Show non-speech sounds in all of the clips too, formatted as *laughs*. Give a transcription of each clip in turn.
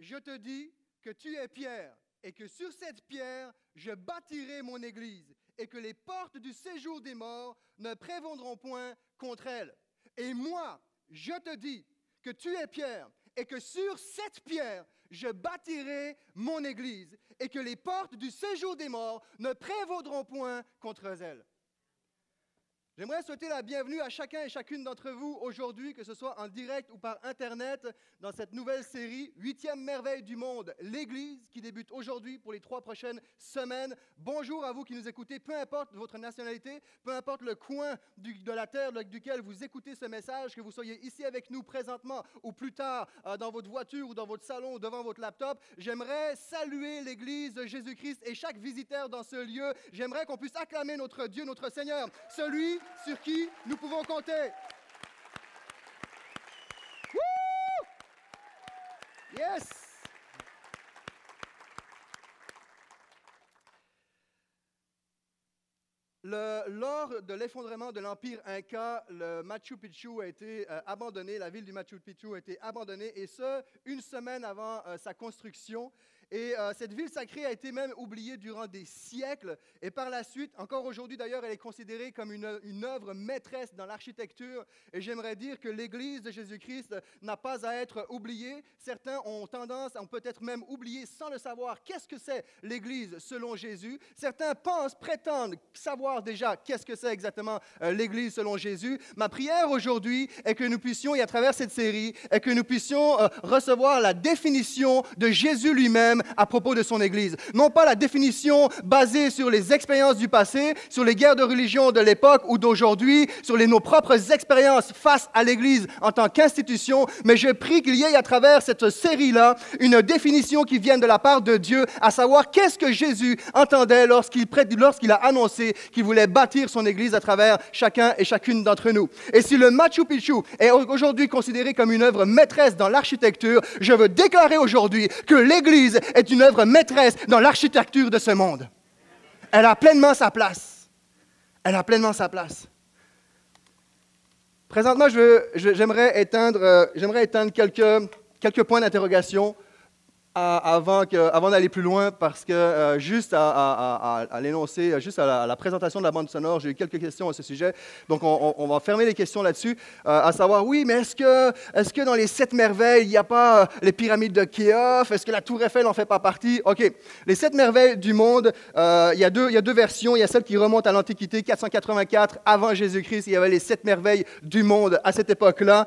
Je te dis que tu es Pierre, et que sur cette pierre, je bâtirai mon église, et que les portes du séjour des morts ne prévendront point contre elle. Et moi, je te dis que tu es Pierre, et que sur cette pierre, je bâtirai mon église, et que les portes du séjour des morts ne prévaudront point contre elle. J'aimerais souhaiter la bienvenue à chacun et chacune d'entre vous aujourd'hui, que ce soit en direct ou par Internet, dans cette nouvelle série, Huitième merveille du monde, l'Église, qui débute aujourd'hui pour les trois prochaines semaines. Bonjour à vous qui nous écoutez, peu importe votre nationalité, peu importe le coin de la terre duquel vous écoutez ce message, que vous soyez ici avec nous présentement ou plus tard euh, dans votre voiture ou dans votre salon ou devant votre laptop. J'aimerais saluer l'Église de Jésus-Christ et chaque visiteur dans ce lieu. J'aimerais qu'on puisse acclamer notre Dieu, notre Seigneur, celui sur qui nous pouvons compter. Yes! lors de l'effondrement de l'Empire Inca, le Machu Picchu a été euh, abandonné, la ville du Machu Picchu a été abandonnée, et ce, une semaine avant euh, sa construction. Et euh, cette ville sacrée a été même oubliée durant des siècles. Et par la suite, encore aujourd'hui d'ailleurs, elle est considérée comme une, œuvre maîtresse dans l'architecture. Et j'aimerais dire que l'Église de Jésus-Christ n'a pas à être oubliée. Certains ont tendance, ont peut-être même oublié sans le savoir, qu'est-ce que c'est l'Église selon Jésus? Certains pensent, prétendent savoir déjà qu'est-ce que c'est exactement euh, l'Église selon Jésus. Ma prière aujourd'hui est que nous puissions, et à travers cette série, est que nous puissions euh, recevoir la définition de Jésus lui-même à propos de son Église. Non pas la définition basée sur les expériences du passé, sur les guerres de religion de l'époque ou d'aujourd'hui, sur les, nos propres expériences face à l'Église en tant qu'institution, mais je prie qu'il y ait à travers cette série-là une définition qui vienne de la part de Dieu, à savoir qu'est-ce que Jésus entendait lorsqu'il lorsqu'il a annoncé qu'il voulait bâtir son Église à travers chacun et chacune d'entre nous. Et si le Machu Picchu est aujourd'hui considéré comme une œuvre maîtresse dans l'architecture, je veux déclarer aujourd'hui que l'Église est une œuvre maîtresse dans l'architecture de ce monde. Elle a pleinement sa place. Elle a pleinement sa place. Présentement, j'aimerais éteindre, euh, éteindre quelques, quelques points d'interrogation avant, d'aller plus loin, parce que euh, juste à, l'énoncé, juste à la, présentation de la bande sonore, j'ai eu quelques questions à ce sujet. Donc, on, va fermer les questions là-dessus, euh, à savoir, oui, mais est-ce que, est que dans les sept merveilles, il n'y a pas euh, les pyramides de Khéops? Est-ce que la tour Eiffel n'en fait pas partie? OK. Les sept merveilles du monde, il, y a deux, versions. Il y a celle qui remonte à l'Antiquité, 484 avant Jésus-Christ. Il y avait les sept merveilles du monde à cette époque-là.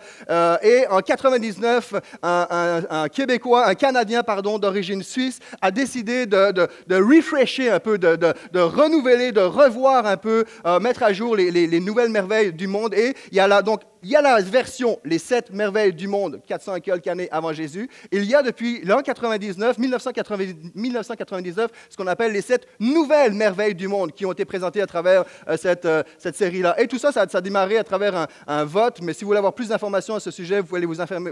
et en 99, un, un Québécois, un Canadien, d'origine suisse, a décidé de, de, refresher un peu, de, renouveler, de revoir un peu, euh, mettre à jour les, les, les, nouvelles merveilles du monde. Et il y a là donc il y a la version Les sept merveilles du monde, 400 et quelques années avant Jésus. Il y a depuis l'an 99, 1999, ce qu'on appelle les sept nouvelles merveilles du monde qui ont été présentées à travers euh, cette, euh, cette série-là. Et tout ça, ça, a démarré à travers un, vote. Mais si vous voulez avoir plus d'informations à ce sujet, vous pouvez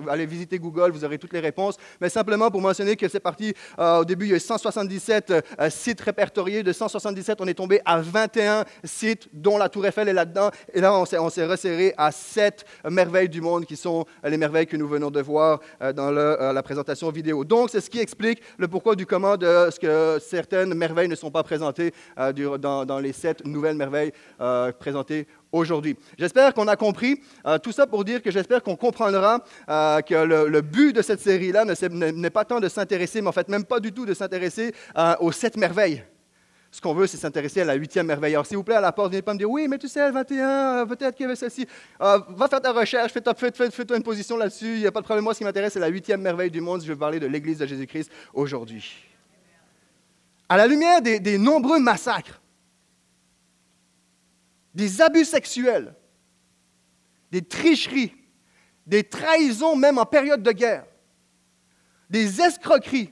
aller, vous visiter Google, vous aurez toutes les réponses. Mais simplement pour mentionner que c'est parti, euh, au début, il y a eu 177 sites répertoriés. De 177, on est tombé à 21 sites, dont la Tour Eiffel est là-dedans. Et là, on s'est resserré à 7 merveilles du monde qui sont les merveilles que nous venons de voir euh, dans euh, la présentation vidéo. Donc, c'est ce qui explique le pourquoi du comment de ce que certaines merveilles ne sont pas présentées euh, dans, les sept nouvelles merveilles présentées aujourd'hui. J'espère qu'on a compris tout ça pour dire que j'espère qu'on comprendra que le, but de cette série-là n'est pas tant de s'intéresser, mais en fait même pas du tout de s'intéresser aux sept merveilles. Ce qu'on veut, c'est s'intéresser à la huitième merveille. Alors, s'il vous plaît, à la porte, venez pas me dire, oui, mais tu sais, le 21, euh, peut-être qu'il y avait celle-ci. Euh, va faire ta recherche, fais-toi fais, une position là-dessus. Il n'y a pas de problème. Moi, ce qui m'intéresse, c'est la huitième merveille du monde. Je vais parler de l'Église de Jésus-Christ aujourd'hui. À la lumière des nombreux massacres, des abus sexuels, des tricheries, des trahisons même en période de guerre, des escroqueries,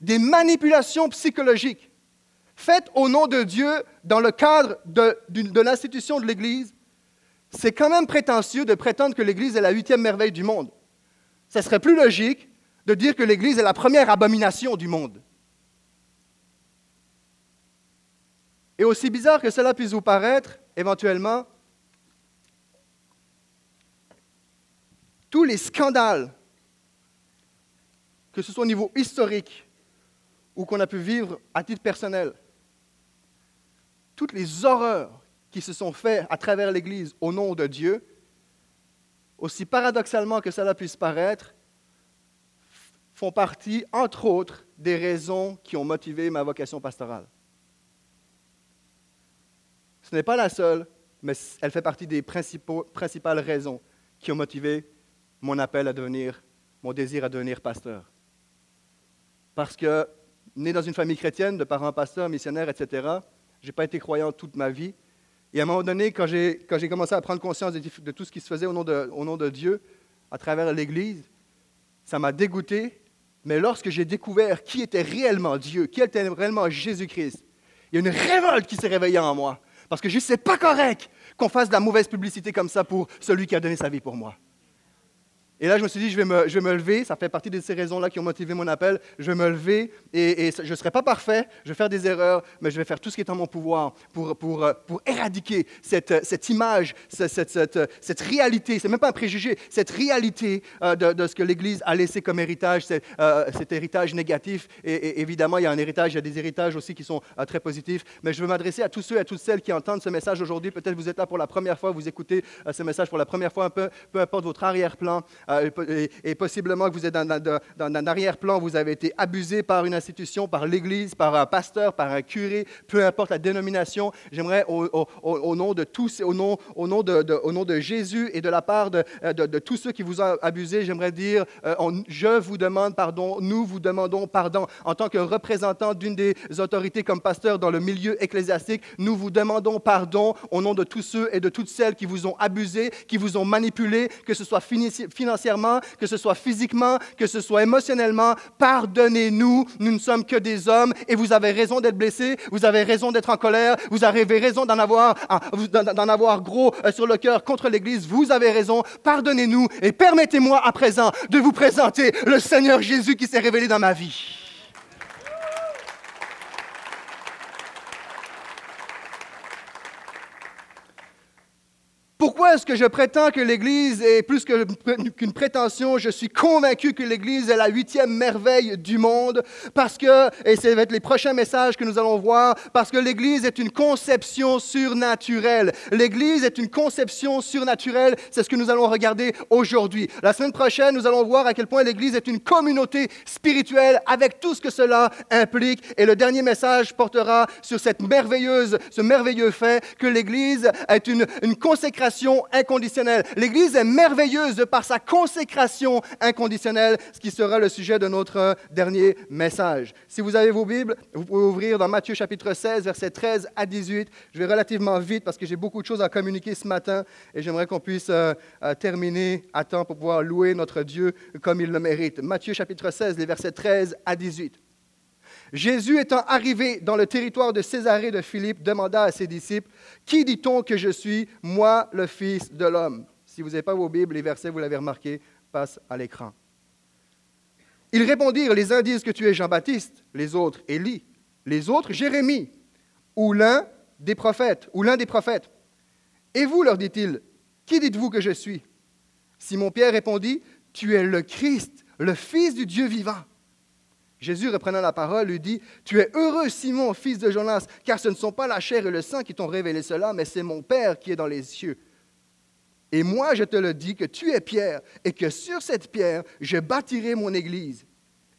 des manipulations psychologiques, faites au nom de Dieu dans le cadre de, l'institution de l'Église, c'est quand même prétentieux de prétendre que l'Église est la huitième merveille du monde. Ce serait plus logique de dire que l'Église est la première abomination du monde. Et aussi bizarre que cela puisse vous paraître, éventuellement, tous les scandales que ce soit au niveau historique ou qu'on a pu vivre à titre personnel, toutes les horreurs qui se sont faites à travers l'Église au nom de Dieu, aussi paradoxalement que cela puisse paraître, font partie, entre autres, des raisons qui ont motivé ma vocation pastorale. Ce n'est pas la seule, mais elle fait partie des principales raisons qui ont motivé mon appel à devenir, mon désir à devenir pasteur. Parce que, né dans une famille chrétienne, de parents pasteurs, missionnaires, etc., je n'ai pas été croyant toute ma vie. Et à un moment donné, quand j'ai, commencé à prendre conscience de, tout ce qui se faisait au nom de, au de Dieu, à travers l'Église, ça m'a dégoûté. Mais lorsque j'ai découvert qui était réellement Dieu, qui était réellement Jésus-Christ, il y a une révolte qui s'est réveillée en moi. Parce que je sais pas correct qu'on fasse de la mauvaise publicité comme ça pour celui qui a donné sa vie pour moi. Et là, je me suis dit, je vais me, je vais me lever. Ça fait partie de ces raisons-là qui ont motivé mon appel. Je vais me lever et, je ne serai pas parfait. Je vais faire des erreurs, mais je vais faire tout ce qui est en mon pouvoir pour, pour, pour éradiquer cette, cette image, cette, cette, cette réalité. Ce n'est même pas un préjugé, cette réalité euh, de, de, ce que l'Église a laissé comme héritage, euh, cet héritage négatif. Et, évidemment, il y a un héritage, il y a des héritages aussi qui sont euh, très positifs. Mais je veux m'adresser à tous ceux et à toutes celles qui entendent ce message aujourd'hui. Peut-être vous êtes là pour la première fois, vous écoutez ce message pour la première fois, un peu, peu importe votre arrière-plan. Euh, et, possiblement que vous êtes dans, un arrière-plan, vous avez été abusé par une institution, par l'Église, par un pasteur, par un curé, peu importe la dénomination. J'aimerais au, nom de tous, au nom, au, nom de, Jésus et de la part de, tous ceux qui vous ont abusé, j'aimerais dire, euh, je vous demande pardon, nous vous demandons pardon. En tant que représentant d'une des autorités comme pasteur dans le milieu ecclésiastique, nous vous demandons pardon au nom de tous ceux et de toutes celles qui vous ont abusé, qui vous ont manipulé, que ce soit financièrement, que ce soit physiquement, que ce soit émotionnellement. Pardonnez-nous, nous ne sommes que des hommes et vous avez raison d'être blessés, vous avez raison d'être en colère, vous avez raison d'en avoir, ah, gros euh, sur le cœur contre l'Église, vous avez raison. Pardonnez-nous et permettez-moi à présent de vous présenter le Seigneur Jésus qui s'est révélé dans ma vie. Pourquoi est-ce que je prétends que l'Église est plus qu'une prétention? Je suis convaincu que l'Église est la huitième merveille du monde parce que, et ça va être les prochains messages que nous allons voir, parce que l'Église est une conception surnaturelle. L'Église est une conception surnaturelle, c'est ce que nous allons regarder aujourd'hui. La semaine prochaine, nous allons voir à quel point l'Église est une communauté spirituelle avec tout ce que cela implique. Et le dernier message portera sur cette merveilleuse, ce merveilleux fait que l'Église est une, une consécration inconditionnelle. L'Église est merveilleuse de par sa consécration inconditionnelle, ce qui sera le sujet de notre dernier message. Si vous avez vos Bibles, vous pouvez ouvrir dans Matthieu chapitre 16, versets 13 à 18. Je vais relativement vite parce que j'ai beaucoup de choses à communiquer ce matin et j'aimerais qu'on puisse euh, euh, terminer à temps pour pouvoir louer notre Dieu comme il le mérite. Matthieu chapitre 16, les versets 13 à 18. Jésus étant arrivé dans le territoire de Césarée de Philippe, demanda à ses disciples, Qui dit-on que je suis, moi, le Fils de l'homme Si vous n'avez pas vos Bibles, les versets, vous l'avez remarqué, passent à l'écran. Ils répondirent, les uns disent que tu es Jean-Baptiste, les autres Élie, les autres Jérémie, ou l'un des prophètes, ou l'un des prophètes. Et vous, leur dit-il, qui dites-vous que je suis Simon-Pierre répondit, Tu es le Christ, le Fils du Dieu vivant. Jésus, reprenant la parole, lui dit, Tu es heureux, Simon, fils de Jonas, car ce ne sont pas la chair et le sang qui t'ont révélé cela, mais c'est mon Père qui est dans les cieux. Et moi, je te le dis, que tu es Pierre, et que sur cette pierre, je bâtirai mon Église,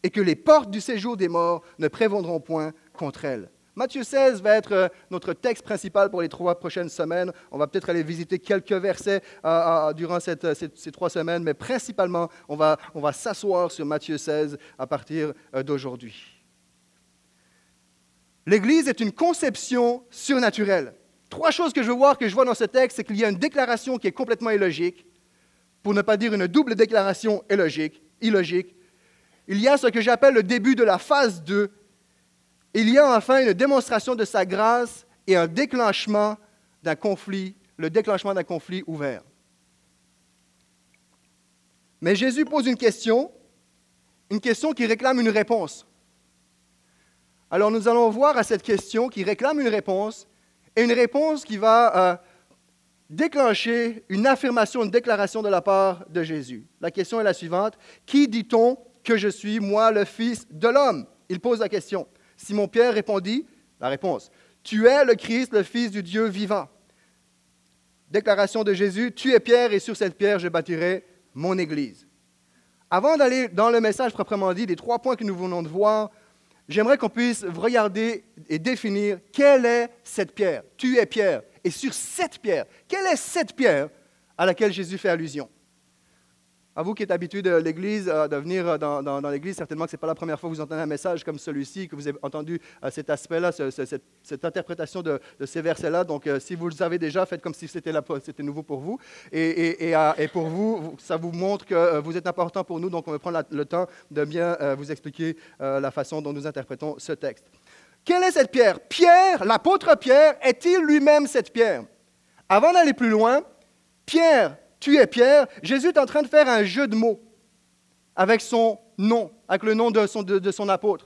et que les portes du séjour des morts ne prévendront point contre elle. Matthieu 16 va être euh, notre texte principal pour les trois prochaines semaines. On va peut-être aller visiter quelques versets euh, euh, durant ces trois semaines, mais principalement, on va, s'asseoir sur Matthieu 16 à partir d'aujourd'hui. L'Église est une conception surnaturelle. Trois choses que je veux voir, que je vois dans ce texte, c'est qu'il y a une déclaration qui est complètement illogique, pour ne pas dire une double déclaration illogique. illogique. Il y a ce que j'appelle le début de la phase 2 il y a enfin une démonstration de sa grâce et un déclenchement d'un conflit, le déclenchement d'un conflit ouvert. Mais Jésus pose une question, une question qui réclame une réponse. Alors nous allons voir à cette question qui réclame une réponse et une réponse qui va euh, déclencher une affirmation, une déclaration de la part de Jésus. La question est la suivante. Qui dit-on que je suis, moi, le Fils de l'homme? Il pose la question. Simon-Pierre répondit, la réponse, Tu es le Christ, le Fils du Dieu vivant. Déclaration de Jésus, Tu es Pierre et sur cette pierre je bâtirai mon Église. Avant d'aller dans le message proprement dit, des trois points que nous venons de voir, j'aimerais qu'on puisse regarder et définir quelle est cette pierre. Tu es Pierre. Et sur cette pierre, quelle est cette pierre à laquelle Jésus fait allusion? À vous qui êtes habitué de l'Église, euh, de venir euh, dans, l'Église, certainement que ce n'est pas la première fois que vous entendez un message comme celui-ci, que vous avez entendu euh, cet aspect-là, cette, interprétation de, ces versets-là. Donc, si vous le savez déjà, faites comme si c'était nouveau pour vous. Et, pour vous, ça vous montre que vous êtes important pour nous. Donc, on va prendre le temps de bien vous expliquer la façon dont nous interprétons ce texte. Quelle est cette pierre? Pierre, l'apôtre Pierre, est-il lui-même cette pierre? Avant d'aller plus loin, Pierre tu es Pierre, Jésus est en train de faire un jeu de mots avec son nom, avec le nom de son, apôtre.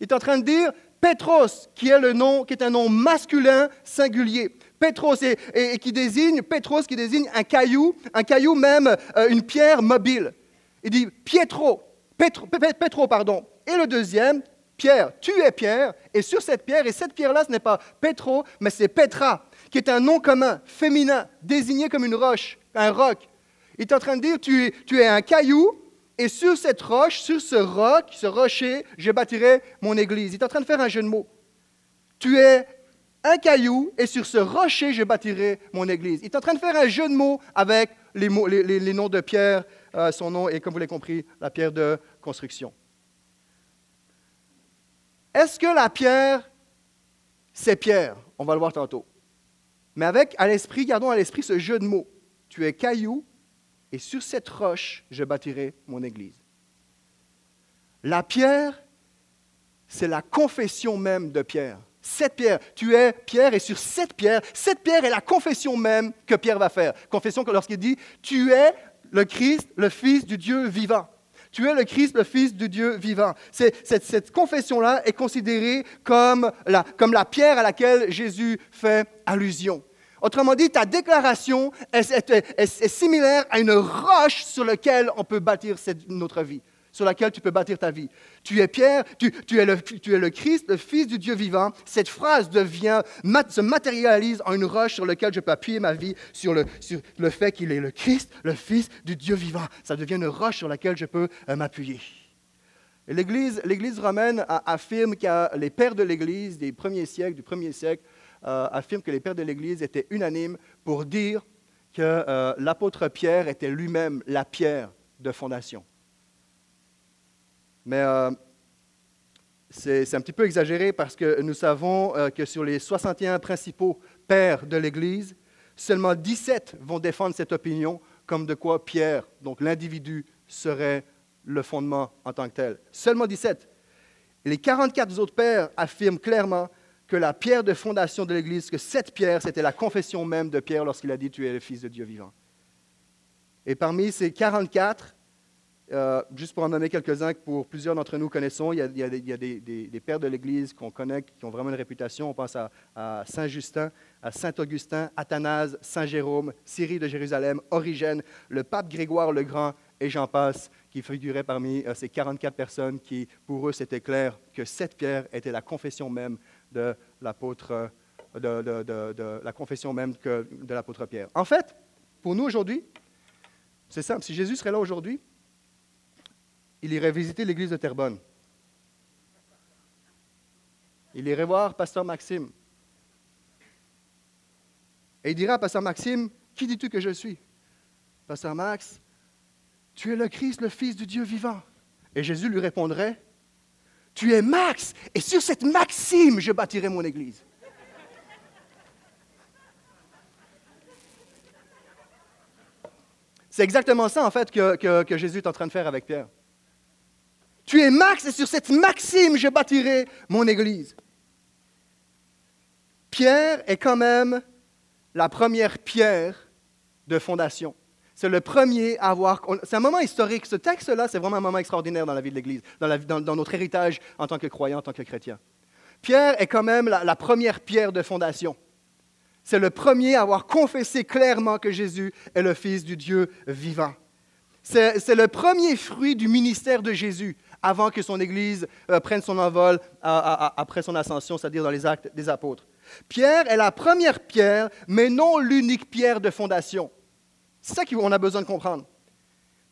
Il est en train de dire Petros, qui est le nom, qui est un nom masculin singulier. Petros, et, qui désigne, qui désigne un caillou, un caillou même, euh, une pierre mobile. Il dit Pietro, Petro, pardon. Et le deuxième, Pierre, tu es Pierre, et sur cette pierre, et cette pierre-là, ce n'est pas Petro, mais c'est Petra, qui est un nom commun, féminin, désigné comme une roche un roc. Il est en train de dire, tu es, un caillou, et sur cette roche, sur ce roc, ce rocher, je bâtirai mon église. Il est en train de faire un jeu de mots. Tu es un caillou, et sur ce rocher, je bâtirai mon église. Il est en train de faire un jeu de mots avec les, mots, les, noms de Pierre, euh, son nom est, comme vous l'avez compris, la pierre de construction. Est-ce que la pierre, c'est Pierre? On va le voir tantôt. Mais avec à l'esprit, gardons à l'esprit ce jeu de mots tu es caillou, et sur cette roche, je bâtirai mon église. La pierre, c'est la confession même de Pierre. Cette pierre, tu es Pierre, et sur cette pierre, cette pierre est la confession même que Pierre va faire. Confession que lorsqu'il dit, tu es le Christ, le Fils du Dieu vivant. Tu es le Christ, le Fils du Dieu vivant. Cette, confession-là est considérée comme la pierre à laquelle Jésus fait allusion. Autrement dit, ta déclaration est, similaire à une roche sur laquelle on peut bâtir notre vie, sur laquelle tu peux bâtir ta vie. Tu es Pierre, tu, es le, Christ, le Fils du Dieu vivant. Cette phrase devient, se matérialise en une roche sur laquelle je peux appuyer ma vie, sur le, sur le fait qu'il est le Christ, le Fils du Dieu vivant. Ça devient une roche sur laquelle je peux euh, m'appuyer. L'Église, L'Église romaine affirme que les pères de l'Église des premiers siècles, du premier siècle, euh, affirme que les pères de l'Église étaient unanimes pour dire que euh, l'apôtre Pierre était lui-même la pierre de fondation. Mais euh, c'est un petit peu exagéré parce que nous savons que sur les 61 principaux pères de l'Église, seulement 17 vont défendre cette opinion comme de quoi Pierre, donc l'individu, serait le fondement en tant que tel. Seulement 17. les 44 autres pères affirment clairement que la pierre de fondation de l'Église, que cette pierre, c'était la confession même de Pierre lorsqu'il a dit Tu es le Fils de Dieu vivant. Et parmi ces 44, euh, juste pour en nommer quelques-uns que pour plusieurs d'entre nous connaissons, il y a, des, pères de l'Église qu'on connaît, qui ont vraiment une réputation. On pense à, Saint Justin, à Saint Augustin, Athanase, Saint Jérôme, Cyril de Jérusalem, Origène, le pape Grégoire le Grand, et j'en passe, qui figuraient parmi euh, ces 44 personnes qui, pour eux, c'était clair que cette pierre était la confession même de l'apôtre, de, la confession même de l'apôtre Pierre. En fait, pour nous aujourd'hui, c'est simple. Si Jésus serait là aujourd'hui, il irait visiter l'église de Terrebonne. Il irait voir Pasteur Maxime. Et il dirait à Pasteur Maxime, qui dis-tu que je suis? Pasteur Max, tu es le Christ, le Fils du Dieu vivant. Et Jésus lui répondrait, tu es Max, et sur cette maxime, je bâtirai mon Église. C'est exactement ça, en fait, que, Jésus est en train de faire avec Pierre. Tu es Max, et sur cette maxime, je bâtirai mon Église. Pierre est quand même la première pierre de fondation. C'est le premier à avoir. C'est un moment historique. Ce texte-là, c'est vraiment un moment extraordinaire dans la vie de l'Église, dans, notre héritage en tant que croyant, en tant que chrétien. Pierre est quand même la, première pierre de fondation. C'est le premier à avoir confessé clairement que Jésus est le Fils du Dieu vivant. C'est le premier fruit du ministère de Jésus avant que son Église euh, prenne son envol après son ascension, c'est-à-dire dans les actes des apôtres. Pierre est la première pierre, mais non l'unique pierre de fondation. C'est ça qu'on a besoin de comprendre.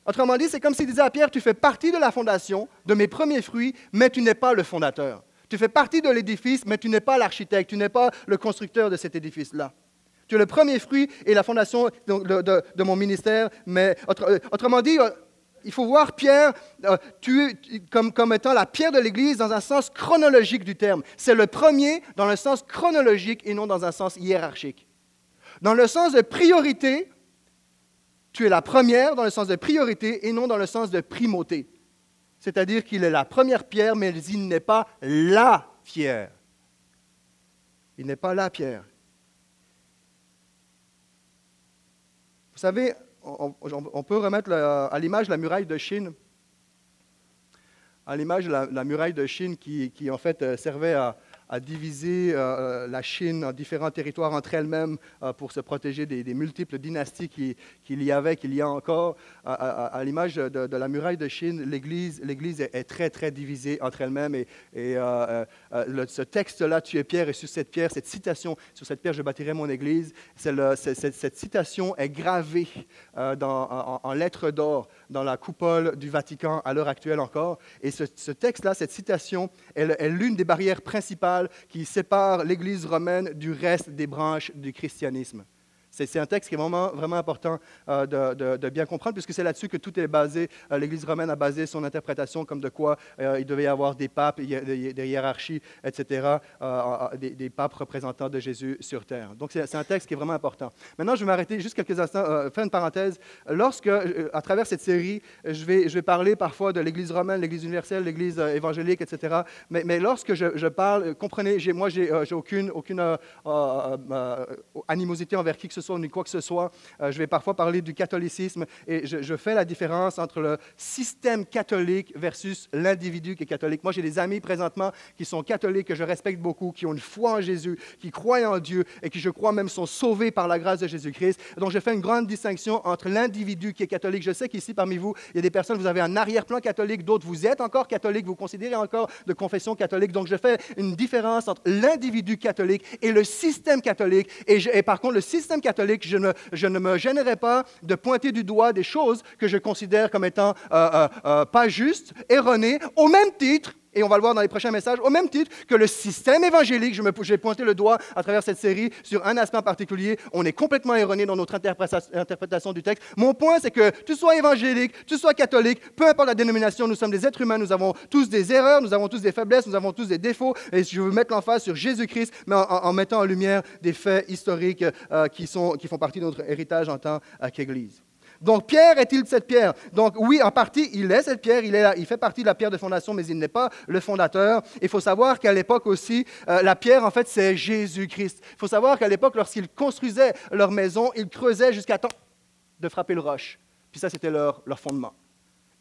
Autrement dit, c'est comme s'il disait à Pierre, tu fais partie de la fondation, de mes premiers fruits, mais tu n'es pas le fondateur. Tu fais partie de l'édifice, mais tu n'es pas l'architecte, tu n'es pas le constructeur de cet édifice-là. Tu es le premier fruit et la fondation de, mon ministère, mais euh, autrement dit, euh, il faut voir Pierre euh, comme, comme étant la pierre de l'Église dans un sens chronologique du terme. C'est le premier dans le sens chronologique et non dans un sens hiérarchique. Dans le sens de priorité, tu es la première dans le sens de priorité et non dans le sens de primauté. C'est-à-dire qu'il est la première pierre, mais il n'est pas la pierre. Il n'est pas la pierre. Vous savez, on, peut remettre à l'image la muraille de Chine, à l'image la, muraille de Chine qui, qui en fait euh, servait à, à diviser euh, euh, la Chine en différents territoires entre elles-mêmes euh, pour se protéger des, multiples dynasties qu'il y avait, qu'il y a encore. À, l'image de, la muraille de Chine, l'Église, est, très, très divisée entre elles-mêmes. Et, ce texte-là, tu es pierre, et sur cette pierre, cette citation, sur cette pierre, je bâtirai mon Église, cette, citation est gravée en, lettres d'or dans la coupole du Vatican à l'heure actuelle encore. Et ce, ce texte-là, cette citation, est l'une des barrières principales qui sépare l'Église romaine du reste des branches du christianisme. C'est un texte qui est vraiment, vraiment important euh, de, bien comprendre, puisque c'est là-dessus que tout est basé. Euh, L'Église romaine a basé son interprétation comme de quoi euh, il devait y avoir des papes, des, hiérarchies, etc., des, papes représentants de Jésus sur terre. Donc c'est un texte qui est vraiment important. Maintenant, je vais m'arrêter juste quelques instants, faire une parenthèse. Lorsque, à travers cette série, je vais, je vais parler parfois de l'Église romaine, l'Église universelle, l'Église évangélique, etc., mais, lorsque je, je, parle, comprenez, moi, j'ai aucune, aucune animosité envers qui que ce soit ni quoi que ce soit. Euh, je vais parfois parler du catholicisme et je, fais la différence entre le système catholique versus l'individu qui est catholique. Moi, j'ai des amis présentement qui sont catholiques, que je respecte beaucoup, qui ont une foi en Jésus, qui croient en Dieu et qui, je crois même, sont sauvés par la grâce de Jésus-Christ. Donc, je fais une grande distinction entre l'individu qui est catholique. Je sais qu'ici, parmi vous, il y a des personnes, vous avez un arrière-plan catholique, d'autres, vous êtes encore catholique, vous considérez encore de confession catholique. Donc, je fais une différence entre l'individu catholique et le système catholique. Et, et par contre, le système catholique, catholique, je ne, je ne, me gênerai pas de pointer du doigt des choses que je considère comme étant euh, euh, euh, pas justes, erronées, au même titre et on va le voir dans les prochains messages, au même titre que le système évangélique, je, j'ai pointé le doigt à travers cette série sur un aspect particulier, on est complètement erroné dans notre interprétation du texte. Mon point, c'est que tu sois évangélique, tu sois catholique, peu importe la dénomination, nous sommes des êtres humains, nous avons tous des erreurs, nous avons tous des faiblesses, nous avons tous des défauts, et je veux mettre l'emphase sur Jésus-Christ, mais en, mettant en lumière des faits historiques euh, qui, sont, qui font partie de notre héritage en tant qu'Église. Donc Pierre est-il cette pierre? Donc oui, en partie, il est cette pierre, il, est il fait partie de la pierre de fondation, mais il n'est pas le fondateur. Il faut savoir qu'à l'époque aussi, euh, la pierre, en fait, c'est Jésus-Christ. Il faut savoir qu'à l'époque, lorsqu'ils construisaient leur maison, ils creusaient jusqu'à temps de frapper le roche. Puis ça, c'était leur, leur fondement.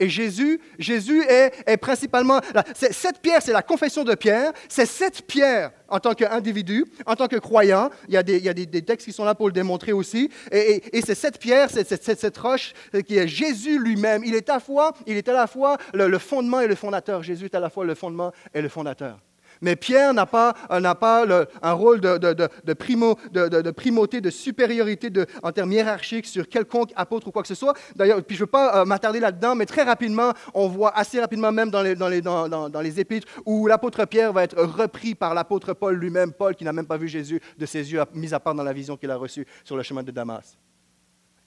Et Jésus, Jésus est, principalement... cette pierre, c'est la confession de Pierre. C'est cette pierre en tant qu'individu, en tant que croyant. Il y a, des, textes qui sont là pour le démontrer aussi. Et, c'est cette pierre, c'est, cette roche qui est Jésus lui-même. Il est à, fois, il est à la fois le fondement et le fondateur. Jésus est à la fois le fondement et le fondateur. Mais Pierre n'a pas, n'a pas un rôle de, de, de, primo, de, primauté, de supériorité en termes hiérarchiques sur quelconque apôtre ou quoi que ce soit. D'ailleurs, puis je ne veux pas euh, m'attarder là-dedans, mais très rapidement, on voit assez rapidement même dans les, dans les, dans, dans, les épîtres où l'apôtre Pierre va être repris par l'apôtre Paul lui-même, Paul qui n'a même pas vu Jésus de ses yeux, mis à part dans la vision qu'il a reçue sur le chemin de Damas.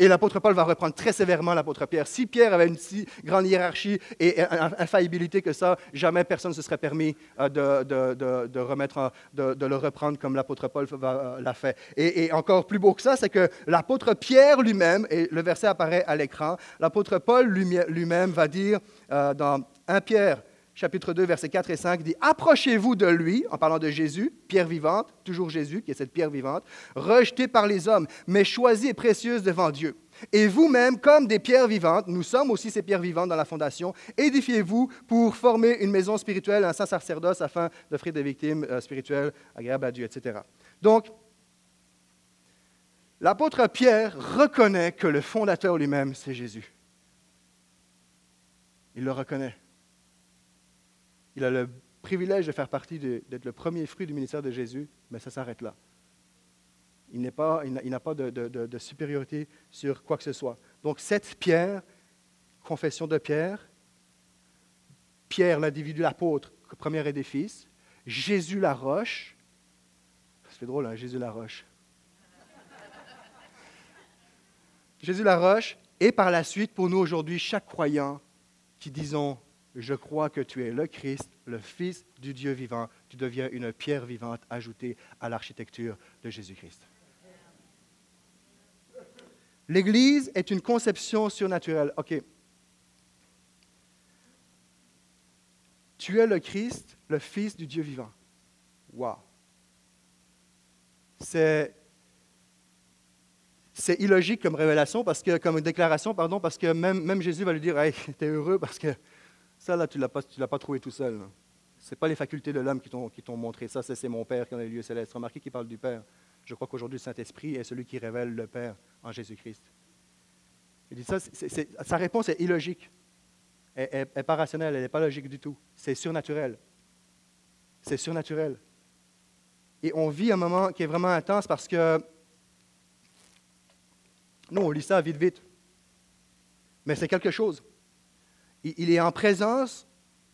Et l'apôtre Paul va reprendre très sévèrement l'apôtre Pierre. Si Pierre avait une si grande hiérarchie et infaillibilité que ça, jamais personne ne se serait permis euh, de, remettre, de, le reprendre comme l'apôtre Paul euh, l'a fait. Et, encore plus beau que ça, c'est que l'apôtre Pierre lui-même, et le verset apparaît à l'écran, l'apôtre Paul lui-même va dire euh, dans 1 Pierre chapitre 2, versets 4 et 5 dit Approchez-vous de lui, en parlant de Jésus, pierre vivante, toujours Jésus, qui est cette pierre vivante, rejetée par les hommes, mais choisie et précieuse devant Dieu. Et vous-même, comme des pierres vivantes, nous sommes aussi ces pierres vivantes dans la fondation, édifiez-vous pour former une maison spirituelle, un saint sacerdoce, afin d'offrir des victimes euh, spirituelles agréables à Dieu, etc. Donc, l'apôtre Pierre reconnaît que le fondateur lui-même, c'est Jésus. Il le reconnaît. Il a le privilège de faire partie, d'être le premier fruit du ministère de Jésus, mais ça s'arrête là. Il n'a pas, de, supériorité sur quoi que ce soit. Donc cette pierre, confession de Pierre, Pierre, l'individu, l'apôtre, premier édifice, Jésus la roche. C'est drôle, hein, Jésus la roche. Jésus la roche, et par la suite, pour nous aujourd'hui, chaque croyant qui disons, je crois que tu es le Christ, le Fils du Dieu vivant, tu deviens une pierre vivante ajoutée à l'architecture de Jésus-Christ. L'Église est une conception surnaturelle. OK. Tu es le Christ, le Fils du Dieu vivant. Wow. C'est illogique comme révélation, parce que, comme déclaration, pardon, parce que même, même Jésus va lui dire Hey, *laughs* t'es heureux parce que ça, là, tu ne l'as pas, trouvé tout seul. Ce n'est pas les facultés de l'homme qui t'ont montré ça, c'est mon Père qui en a les lieux célestes. Remarquez qu'il parle du Père. Je crois qu'aujourd'hui, le Saint-Esprit est celui qui révèle le Père en Jésus-Christ. Il dit ça, sa réponse est illogique. Elle n'est pas rationnelle, elle n'est pas logique du tout. C'est surnaturel. C'est surnaturel. Et on vit un moment qui est vraiment intense parce que nous, on lit ça vite, vite. Mais c'est quelque chose. Il est en présence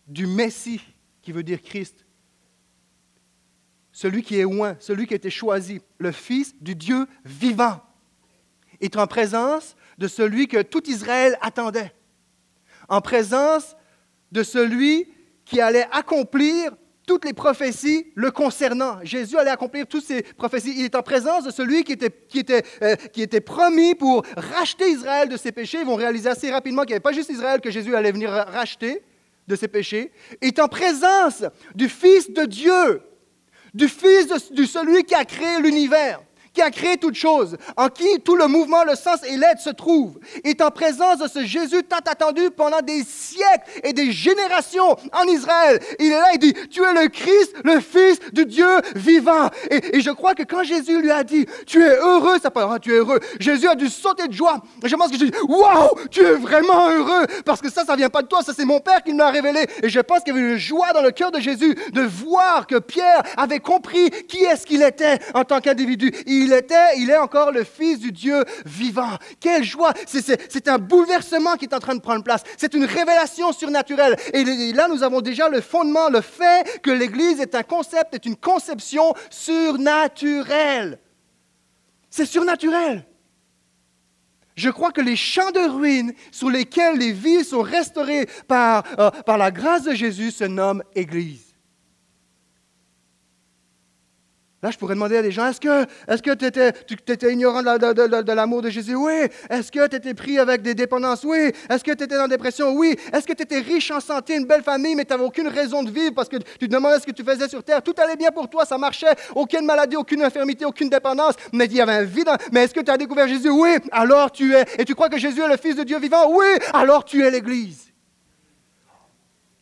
du Messie, qui veut dire Christ. Celui qui est loin, celui qui a été choisi, le Fils du Dieu vivant. Est en présence de celui que tout Israël attendait. En présence de celui qui allait accomplir toutes les prophéties le concernant. Jésus allait accomplir toutes ces prophéties. Il est en présence de celui qui était, qui était, euh, qui était promis pour racheter Israël de ses péchés. Ils vont réaliser assez rapidement qu'il n'y avait pas juste Israël que Jésus allait venir racheter de ses péchés. Il est en présence du Fils de Dieu, du Fils de, de celui qui a créé l'univers qui a créé toute chose, en qui tout le mouvement, le sens et l'aide se trouvent, est en présence de ce Jésus tant attendu pendant des siècles et des générations en Israël. Il est là, il dit, tu es le Christ, le Fils du Dieu vivant. Et, je crois que quand Jésus lui a dit, tu es heureux, ça parle, tu es heureux, Jésus a dû sauter de joie. Je pense que je dis, waouh, tu es vraiment heureux, parce que ça, ça vient pas de toi, ça c'est mon Père qui me l'a révélé. Et je pense qu'il y avait une joie dans le cœur de Jésus de voir que Pierre avait compris qui est-ce qu'il était en tant qu'individu il était, il est encore le Fils du Dieu vivant. Quelle joie! C'est un bouleversement qui est en train de prendre place. C'est une révélation surnaturelle. Et là, nous avons déjà le fondement, le fait que l'Église est un concept, est une conception surnaturelle. C'est surnaturel. Je crois que les champs de ruines sur lesquels les villes sont restaurées par, euh, par la grâce de Jésus se nomment Église. Là, je pourrais demander à des gens, est-ce que étais, tu étais ignorant de, l'amour de Jésus? Oui. Est-ce que tu étais pris avec des dépendances? Oui. Est-ce que tu étais dans la dépression? Oui. Est-ce que tu étais riche en santé, une belle famille, mais tu n'avais aucune raison de vivre parce que tu te demandais ce que tu faisais sur terre? Tout allait bien pour toi, ça marchait. Aucune maladie, aucune infirmité, aucune dépendance, mais il y avait un vide. Mais est-ce que tu as découvert Jésus? Oui. Alors tu es. Et tu crois que Jésus est le Fils de Dieu vivant? Oui. Alors tu es l'Église.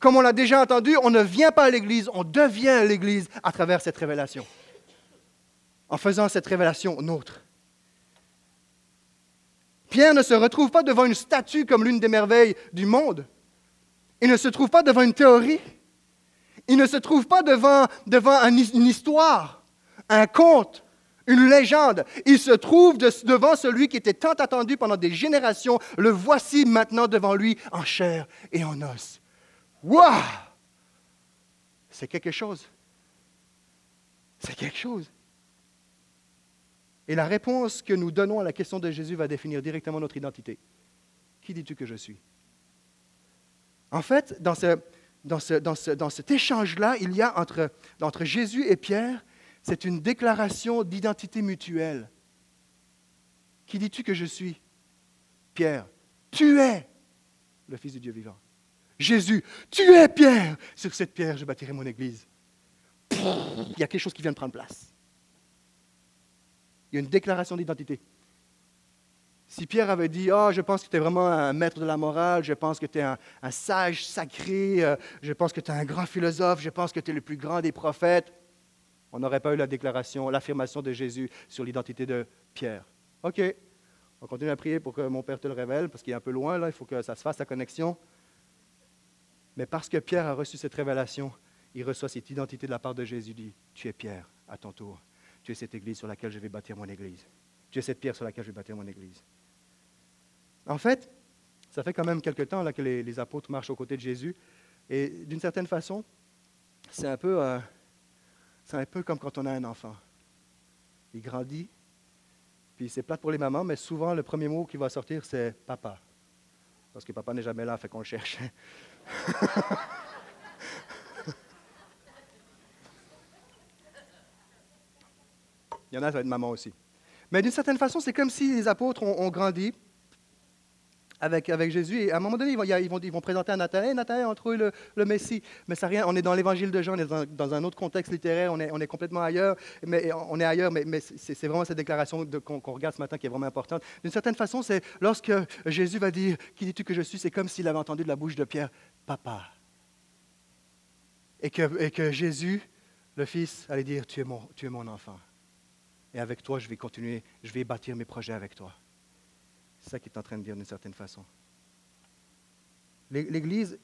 Comme on l'a déjà entendu, on ne vient pas à l'Église, on devient l'Église à travers cette révélation en faisant cette révélation nôtre. Pierre ne se retrouve pas devant une statue comme l'une des merveilles du monde. Il ne se trouve pas devant une théorie. Il ne se trouve pas devant, devant une histoire, un conte, une légende. Il se trouve devant celui qui était tant attendu pendant des générations. Le voici maintenant devant lui en chair et en os. Waouh! C'est quelque chose. C'est quelque chose. Et la réponse que nous donnons à la question de Jésus va définir directement notre identité. Qui dis-tu que je suis? En fait, dans, cet échange-là, il y a entre, entre Jésus et Pierre, c'est une déclaration d'identité mutuelle. Qui dis-tu que je suis? Pierre, tu es le Fils du Dieu vivant. Jésus, tu es Pierre. Sur cette pierre, je bâtirai mon Église. Il y a quelque chose qui vient de prendre place. Il y a une déclaration d'identité. Si Pierre avait dit Ah, je pense que tu es vraiment un maître de la morale, je pense que tu es un, sage sacré, euh, je pense que tu es un grand philosophe, je pense que tu es le plus grand des prophètes, on n'aurait pas eu la déclaration, l'affirmation de Jésus sur l'identité de Pierre. OK, on continue à prier pour que mon Père te le révèle, parce qu'il est un peu loin, là, il faut que ça se fasse, la connexion. Mais parce que Pierre a reçu cette révélation, il reçoit cette identité de la part de Jésus. Dit, tu es Pierre, à ton tour. Tu es cette église sur laquelle je vais bâtir mon église. Tu es cette pierre sur laquelle je vais bâtir mon église. En fait, ça fait quand même quelque temps là, que les, apôtres marchent aux côtés de Jésus. Et d'une certaine façon, c'est un, peu, euh, un peu comme quand on a un enfant. Il grandit, puis c'est plate pour les mamans, mais souvent le premier mot qui va sortir, c'est papa. Parce que papa n'est jamais là, fait qu'on le cherche. *laughs* Il y en a, ça va être maman aussi. Mais d'une certaine façon, c'est comme si les apôtres ont, grandi avec, avec, Jésus. Et à un moment donné, ils vont, ils vont, présenter à Nathanaël. Nathanaël a trouvé le, le, Messie. Mais ça rien. On est dans l'évangile de Jean, on est dans, un autre contexte littéraire, on est, on est, complètement ailleurs. Mais on est ailleurs, mais c'est vraiment cette déclaration qu'on regarde ce matin qui est vraiment importante. D'une certaine façon, c'est lorsque Jésus va dire Qui dis-tu que je suis C'est comme s'il avait entendu de la bouche de Pierre Papa. Et que, et que Jésus, le Fils, allait dire Tu es mon, tu es mon enfant. Et avec toi, je vais continuer, je vais bâtir mes projets avec toi. C'est ça qu'il est en train de dire d'une certaine façon. L'Église,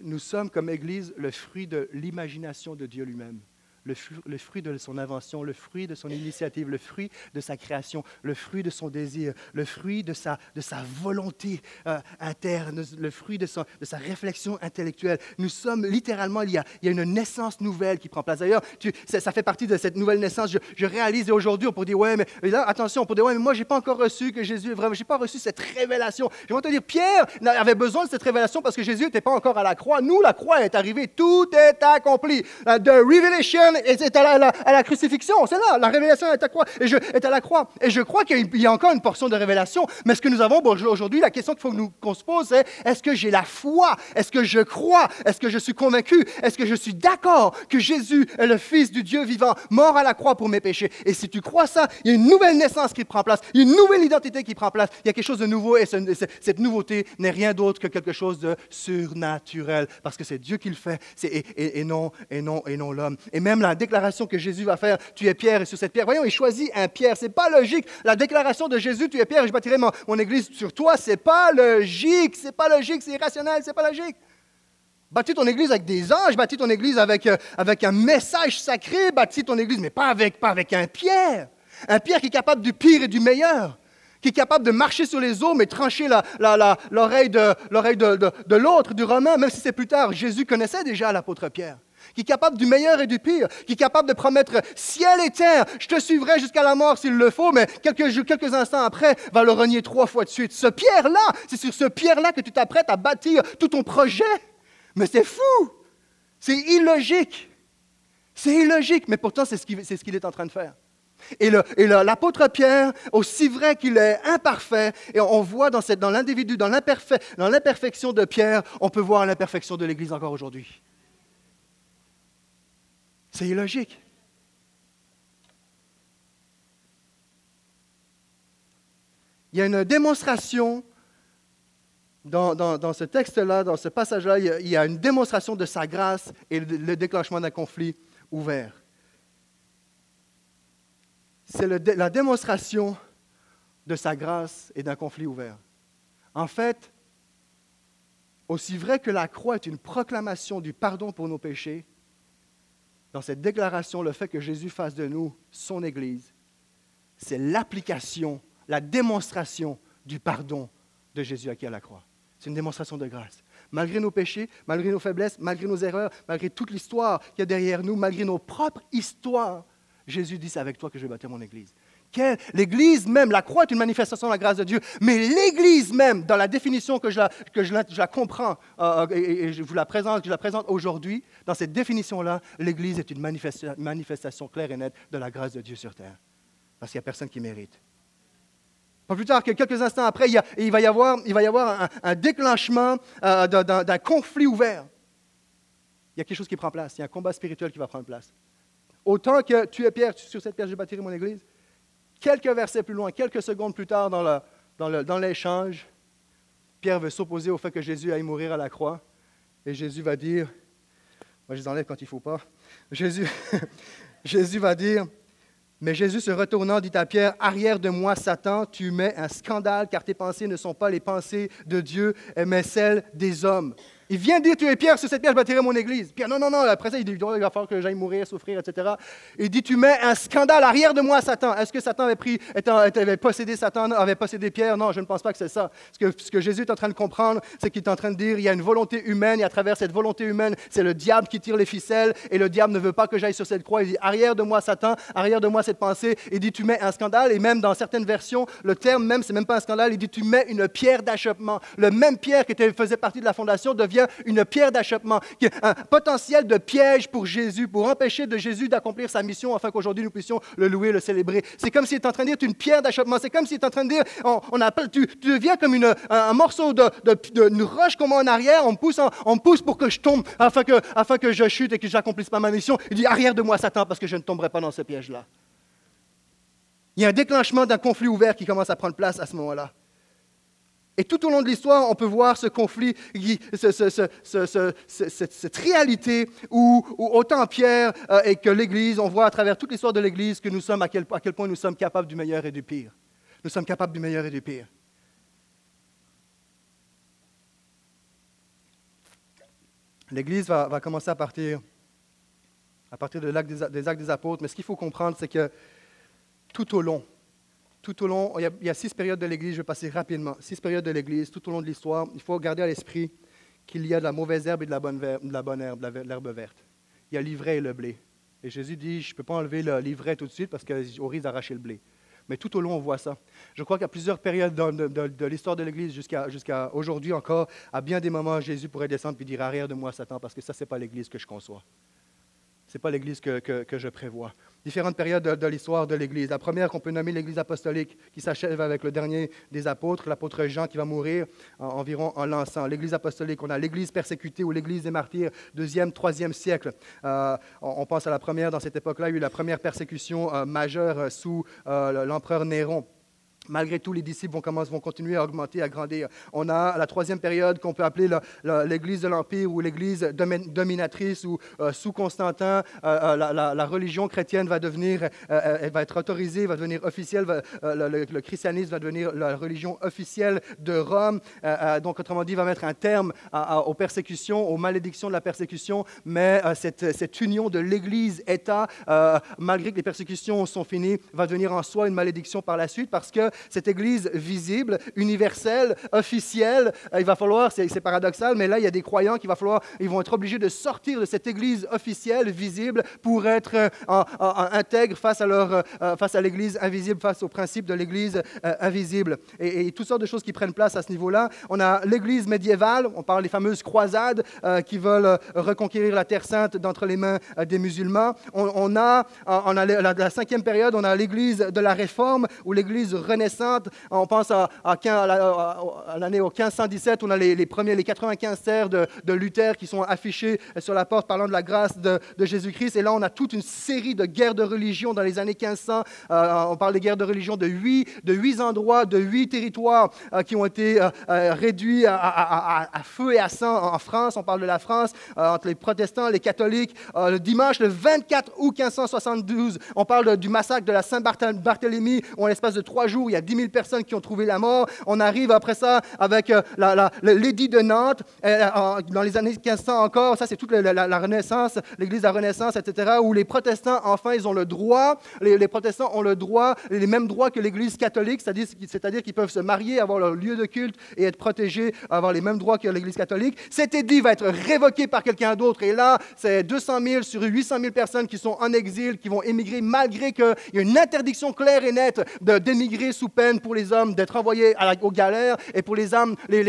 nous sommes comme Église le fruit de l'imagination de Dieu lui-même le, fruit de son invention, le fruit de son initiative, le fruit de sa création, le fruit de son désir, le fruit de sa, de sa volonté euh, interne, le fruit de, de, sa réflexion intellectuelle. Nous sommes littéralement, il y a, il y a une naissance nouvelle qui prend place. D'ailleurs, ça, fait partie de cette nouvelle naissance. Je, je réalise aujourd'hui, on pourrait dire, ouais, mais là, attention, on pourrait dire, ouais, mais moi, je n'ai pas encore reçu que Jésus est vraiment, je n'ai pas reçu cette révélation. Je vais te dire, Pierre avait besoin de cette révélation parce que Jésus n'était pas encore à la croix. Nous, la croix est arrivée, tout est accompli. The revelation est à la, crucifixion. C'est là, la révélation est à, croix, et je, est à la croix. Et je crois qu'il y a encore une portion de révélation. Mais ce que nous avons aujourd'hui, la question qu'il faut qu'on se pose, c'est est-ce que j'ai la foi? Est-ce que je crois? Est-ce que je suis convaincu? Est-ce que je suis d'accord que Jésus est le Fils du Dieu vivant, mort à la croix pour mes péchés? Et si tu crois ça, il y a une nouvelle naissance qui prend place, il y a une nouvelle identité qui prend place, il y a quelque chose de nouveau, et cette nouveauté n'est rien d'autre que quelque chose de surnaturel, parce que c'est Dieu qui le fait, et, et, non, et non, et non l'homme. Et même la déclaration que Jésus va faire, tu es pierre et sur cette pierre. Voyons, il choisit un pierre. C'est pas logique. La déclaration de Jésus, tu es pierre et je bâtirai mon, mon église sur toi, c'est pas logique. C'est pas logique, c'est irrationnel, c'est pas logique. Bâtis ton église avec des anges, bâtis ton église avec, euh, avec un message sacré, bâtis ton église, mais pas avec, pas avec un pierre. Un pierre qui est capable du pire et du meilleur qui est capable de marcher sur les eaux, mais trancher l'oreille de, de, de, de l'autre, du Romain, même si c'est plus tard. Jésus connaissait déjà l'apôtre Pierre qui est capable du meilleur et du pire, qui est capable de promettre ciel et terre, je te suivrai jusqu'à la mort s'il le faut, mais quelques, quelques instants après, va le renier trois fois de suite. Ce pierre-là, c'est sur ce pierre-là que tu t'apprêtes à bâtir tout ton projet. Mais c'est fou! C'est illogique. C'est illogique, mais pourtant, c'est ce qu'il est en train de faire. Et l'apôtre Pierre, aussi vrai qu'il est imparfait, et on voit dans, dans l'individu, dans l'imperfection de Pierre, on peut voir l'imperfection de l'Église encore aujourd'hui. C'est illogique. Il y a une démonstration dans, ce texte-là, dans ce passage-là, il, y a une démonstration de sa grâce et le, déclenchement d'un conflit ouvert. C'est la démonstration de sa grâce et d'un conflit ouvert. En fait, aussi vrai que la croix est une proclamation du pardon pour nos péchés, dans cette déclaration, le fait que Jésus fasse de nous son Église, c'est l'application, la démonstration du pardon de Jésus acquis à la croix. C'est une démonstration de grâce. Malgré nos péchés, malgré nos faiblesses, malgré nos erreurs, malgré toute l'histoire qu'il y a derrière nous, malgré nos propres histoires, Jésus dit, c'est avec toi que je vais bâtir mon Église. L'Église même, la croix est une manifestation de la grâce de Dieu, mais l'Église même, dans la définition que je la, que je la, comprends euh, euh, et, je vous la présente, je la présente aujourd'hui, dans cette définition-là, l'Église est une manifestation claire et nette de la grâce de Dieu sur terre. Parce qu'il n'y a personne qui mérite. Pas plus tard que quelques instants après, il, va y avoir, il va y avoir un, déclenchement euh, d'un conflit ouvert. Il y a quelque chose qui prend place. Il y a un combat spirituel qui va prendre place. Autant que tu es Pierre, sur cette pierre, je bâtirai mon Église, Quelques versets plus loin, quelques secondes plus tard dans, l'échange, Pierre veut s'opposer au fait que Jésus aille mourir à la croix. Et Jésus va dire, moi je les enlève quand il ne faut pas, Jésus, *laughs* Jésus va dire, mais Jésus se retournant dit à Pierre, arrière de moi Satan, tu mets un scandale car tes pensées ne sont pas les pensées de Dieu, mais celles des hommes. Il vient dire, tu es Pierre, sur cette pierre, je bâtirai mon église. Pierre, non, non, non. Après ça, il dit, il va falloir que j'aille mourir, souffrir, etc. Il dit, tu mets un scandale arrière de moi, Satan. Est-ce que Satan avait pris, avait possédé Satan, avait possédé Pierre? Non, je ne pense pas que c'est ça. Ce que, ce que Jésus est en train de comprendre, c'est qu'il est en train de dire, il y a une volonté humaine, et à travers cette volonté humaine, c'est le diable qui tire les ficelles, et le diable ne veut pas que j'aille sur cette croix. Il dit, arrière de moi, Satan, arrière de moi cette pensée. Il dit, tu mets un scandale, et même dans certaines versions, le terme même, c'est même pas un scandale, il dit, tu mets une pierre d'achoppement. Le même pierre qui faisait partie de la fondation devient une pierre d'achoppement, un potentiel de piège pour Jésus, pour empêcher de Jésus d'accomplir sa mission afin qu'aujourd'hui nous puissions le louer, le célébrer. C'est comme s'il est en train de dire, tu es une pierre d'achoppement. C'est comme s'il est en train de dire, on, appelle, tu, deviens comme une, un, morceau de, de, roche comme en arrière, on me pousse, on pousse pour que je tombe afin que, afin que je chute et que j'accomplisse pas ma mission. Il dit, arrière de moi Satan parce que je ne tomberai pas dans ce piège-là. Il y a un déclenchement d'un conflit ouvert qui commence à prendre place à ce moment-là. Et tout au long de l'histoire, on peut voir ce conflit, cette réalité où, autant Pierre euh, et que l'Église, on voit à travers toute l'histoire de l'Église que nous sommes à quel, point nous sommes capables du meilleur et du pire. Nous sommes capables du meilleur et du pire. L'Église va, commencer à partir, à partir de des actes des apôtres, mais ce qu'il faut comprendre, c'est que tout au long, tout au long, il y, a, six périodes de l'Église, je vais passer rapidement, six périodes de l'Église, tout au long de l'histoire, il faut garder à l'esprit qu'il y a de la mauvaise herbe et de la bonne, de la bonne herbe, de l'herbe verte. Il y a l'ivraie et le blé. Et Jésus dit, je ne peux pas enlever l'ivraie tout de suite parce qu'on risque d'arracher le blé. Mais tout au long, on voit ça. Je crois qu'à plusieurs périodes de, l'histoire de l'Église, jusqu'à aujourd'hui encore, à bien des moments, Jésus pourrait descendre et dire Arrière de moi, Satan, parce que ça, ce n'est pas l'Église que je conçois. Ce n'est pas l'Église que, que, je prévois différentes périodes de, l'histoire de l'Église. La première qu'on peut nommer l'Église apostolique, qui s'achève avec le dernier des apôtres, l'apôtre Jean, qui va mourir environ en 100. L'Église apostolique, on a l'Église persécutée ou l'Église des martyrs, deuxième, troisième siècle. Euh, on, pense à la première, dans cette époque-là, il y a eu la première persécution euh, majeure euh, sous l'empereur Néron. Malgré tout, les disciples vont, commencer, vont continuer à augmenter, à grandir. On a la troisième période qu'on peut appeler l'Église de l'Empire ou l'Église dominatrice où euh, sous Constantin, euh, euh, la, religion chrétienne va devenir, va être autorisée, va devenir officielle, le, christianisme va devenir la religion officielle de Rome. donc, autrement dit, va mettre un terme aux persécutions, aux malédictions de la persécution, mais cette, cette, union de l'Église-État, malgré que les persécutions sont finies, va devenir en soi une malédiction par la suite parce que cette Église visible, universelle, officielle, euh, il va falloir, c'est paradoxal, mais là, il y a des croyants qui va falloir, ils vont être obligés de sortir de cette Église officielle, visible, pour être euh, en, intègre face à, leur, euh, face à l'Église invisible, face au principe de l'Église invisible. Et, toutes sortes de choses qui prennent place à ce niveau-là. On a l'Église médiévale, on parle des fameuses croisades qui veulent reconquérir la Terre sainte d'entre les mains des musulmans. On, a, on a la, la, cinquième période, on a l'Église de la Réforme, ou l'Église on pense à, l'année 1517, on a les, premiers, les 95 serres de, Luther qui sont affichés sur la porte parlant de la grâce de, Jésus-Christ. Et là, on a toute une série de guerres de religion dans les années 1500. Euh, on parle des guerres de religion de huit, de huit endroits, de huit territoires euh, qui ont été euh, réduits à, feu et à sang en France. On parle de la France entre les protestants, les catholiques. le dimanche, le 24 août 1572, on parle du massacre de la Saint-Barthélemy, où en l'espace de trois jours, il y a 10 000 personnes qui ont trouvé la mort. On arrive après ça avec euh, l'édit de Nantes, euh, dans les années 1500 encore, ça c'est toute la, Renaissance, l'Église de la Renaissance, etc., où les protestants, enfin, ils ont le droit, les, protestants ont le droit, les mêmes droits que l'Église catholique, c'est-à-dire qu'ils peuvent se marier, avoir leur lieu de culte et être protégés, avoir les mêmes droits que l'Église catholique. Cet édit va être révoqué par quelqu'un d'autre, et là, c'est 200 000 sur 800 000 personnes qui sont en exil, qui vont émigrer, malgré qu'il y a une interdiction claire et nette d'émigrer sous peine pour les hommes d'être envoyés à la, aux galères et pour les,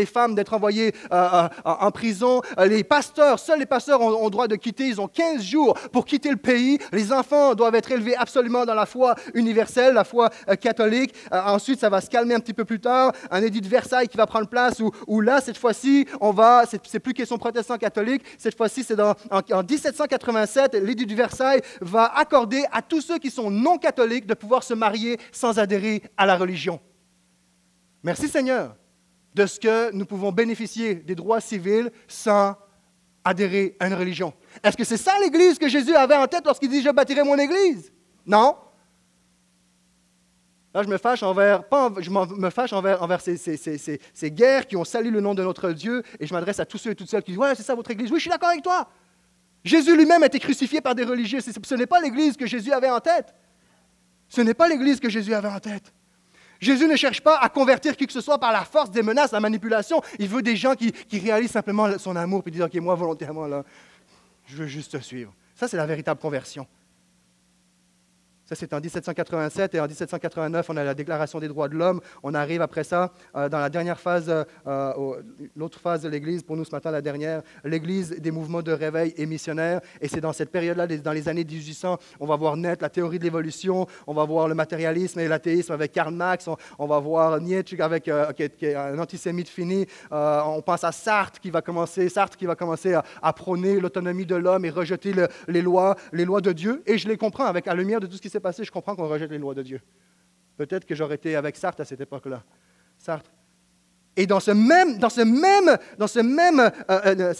femmes d'être envoyées euh, euh, en prison. Euh, les pasteurs, seuls les pasteurs ont, le droit de quitter. Ils ont 15 jours pour quitter le pays. Les enfants doivent être élevés absolument dans la foi universelle, la foi catholique. ensuite, ça va se calmer un petit peu plus tard. Un édit de Versailles qui va prendre place où, où là, cette fois-ci, on va, c'est plus question protestant catholique. Cette fois-ci, c'est en, en 1787, l'édit de Versailles va accorder à tous ceux qui sont non catholiques de pouvoir se marier sans adhérer à la religion. Merci Seigneur de ce que nous pouvons bénéficier des droits civils sans adhérer à une religion. Est-ce que c'est ça l'Église que Jésus avait en tête lorsqu'il dit Je bâtirai mon Église Non. Là, je me fâche envers, pas je me fâche envers, ces, ces, guerres qui ont sali le nom de notre Dieu, et je m'adresse à tous ceux et toutes celles qui disent Ouais, c'est ça votre Église. Oui, je suis d'accord avec toi. Jésus lui-même a été crucifié par des religieux. Ce n'est pas l'Église que Jésus avait en tête. Ce n'est pas l'Église que Jésus avait en tête. Jésus ne cherche pas à convertir qui que ce soit par la force des menaces, la manipulation. Il veut des gens qui, réalisent simplement son amour et disent Ok, moi, volontairement, là, je veux juste te suivre. Ça, c'est la véritable conversion. Ça, c'est en 1787 et en 1789, on a la Déclaration des droits de l'homme. On arrive après ça euh, dans la dernière phase, euh, l'autre phase de l'Église, pour nous ce matin, la dernière, l'Église des mouvements de réveil et missionnaires. Et c'est dans cette période-là, dans les années 1800, on va voir naître la théorie de l'évolution, on va voir le matérialisme et l'athéisme avec Karl Marx, on, va voir Nietzsche avec euh, qui, est, un antisémite fini. on pense à Sartre qui va commencer, Sartre qui va commencer à, prôner l'autonomie de l'homme et rejeter les lois, les lois de Dieu. Et je les comprends avec la lumière de tout ce qui s'est passé, je comprends qu'on rejette les lois de Dieu. Peut-être que j'aurais été avec Sartre à cette époque-là. Sartre, et dans ce même,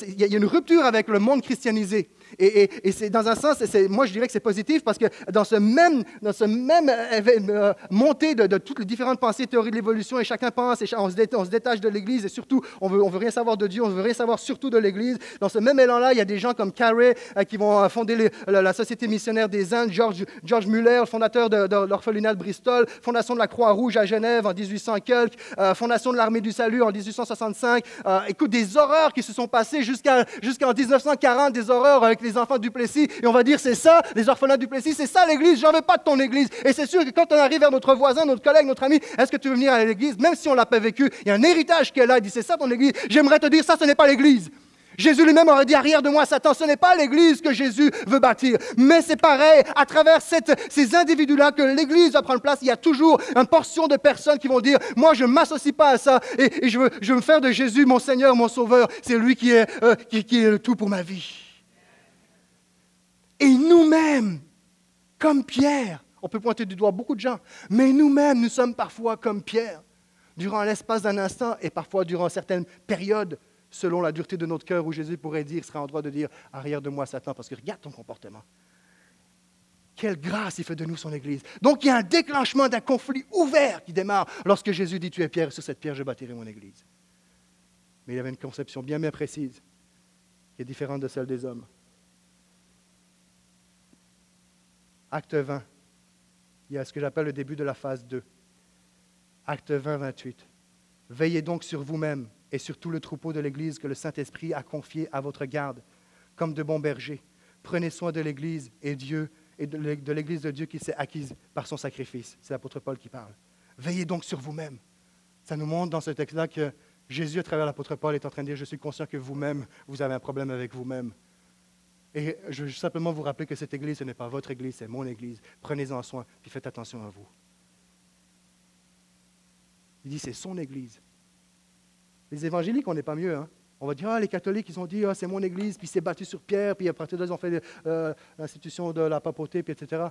il y a une rupture avec le monde christianisé. Et, c'est dans un sens, moi je dirais que c'est positif parce que dans ce même, dans ce même euh, montée de, toutes les différentes pensées, théories de l'évolution, et chacun pense, et on se, détache, de l'Église, et surtout, on veut, on veut rien savoir de Dieu, on veut rien savoir surtout de l'Église. Dans ce même élan-là, il y a des gens comme Carey qui vont fonder la, Société missionnaire des Indes, George, George Muller, fondateur de, l'orphelinat de Bristol, fondation de la Croix-Rouge à Genève en 1800 et quelques, fondation de l'Armée du Salut en 1865. Euh, écoute, des horreurs qui se sont passées jusqu'en 1940, des horreurs les enfants du Plessis. Et on va dire, c'est ça, les orphelins du Plessis, c'est ça l'église, j'en veux pas de ton église. Et c'est sûr que quand on arrive vers notre voisin, notre collègue, notre ami, est-ce que tu veux venir à l'église, même si on l'a pas vécu, il y a un héritage qui est là, il dit, c'est ça ton église. J'aimerais te dire, ça, ce n'est pas l'église. Jésus lui-même aurait dit arrière de moi, Satan. Ce n'est pas l'Église que Jésus veut bâtir. Mais c'est pareil, à travers ces individus-là que l'Église va prendre place, il y a toujours une portion de personnes qui vont dire, moi je ne m'associe pas à ça et, je, veux, je, me faire de Jésus mon Seigneur, mon Sauveur. C'est lui qui est, euh, qui est le tout pour ma vie. Et nous-mêmes, comme Pierre, on peut pointer du doigt beaucoup de gens, mais nous-mêmes, nous sommes parfois comme Pierre, durant l'espace d'un instant et parfois durant certaines périodes selon la dureté de notre cœur, où Jésus pourrait dire, serait en droit de dire, arrière de moi Satan, parce que regarde ton comportement. Quelle grâce il fait de nous son Église. Donc il y a un déclenchement d'un conflit ouvert qui démarre lorsque Jésus dit, tu es pierre, et sur cette pierre je bâtirai mon Église. Mais il avait une conception bien bien précise, qui est différente de celle des hommes. Acte 20, il y a ce que j'appelle le début de la phase 2. Acte 20, 28. Veillez donc sur vous-même et sur tout le troupeau de l'Église que le Saint-Esprit a confié à votre garde, comme de bons bergers. Prenez soin de l'Église et Dieu et de l'Église de Dieu qui s'est acquise par son sacrifice. C'est l'apôtre Paul qui parle. Veillez donc sur vous-même. Ça nous montre dans ce texte-là que Jésus, à travers l'apôtre Paul, est en train de dire, je suis conscient que vous-même, vous avez un problème avec vous-même. Et je veux simplement vous rappeler que cette Église, ce n'est pas votre Église, c'est mon Église. Prenez-en soin, puis faites attention à vous. Il dit, c'est son Église. Les évangéliques, on n'est pas mieux. Hein. On va dire, ah, les catholiques, ils ont dit, ah, c'est mon église, puis c'est battu sur Pierre, puis à partir de là, ils ont fait euh, l'institution de la papauté, puis etc.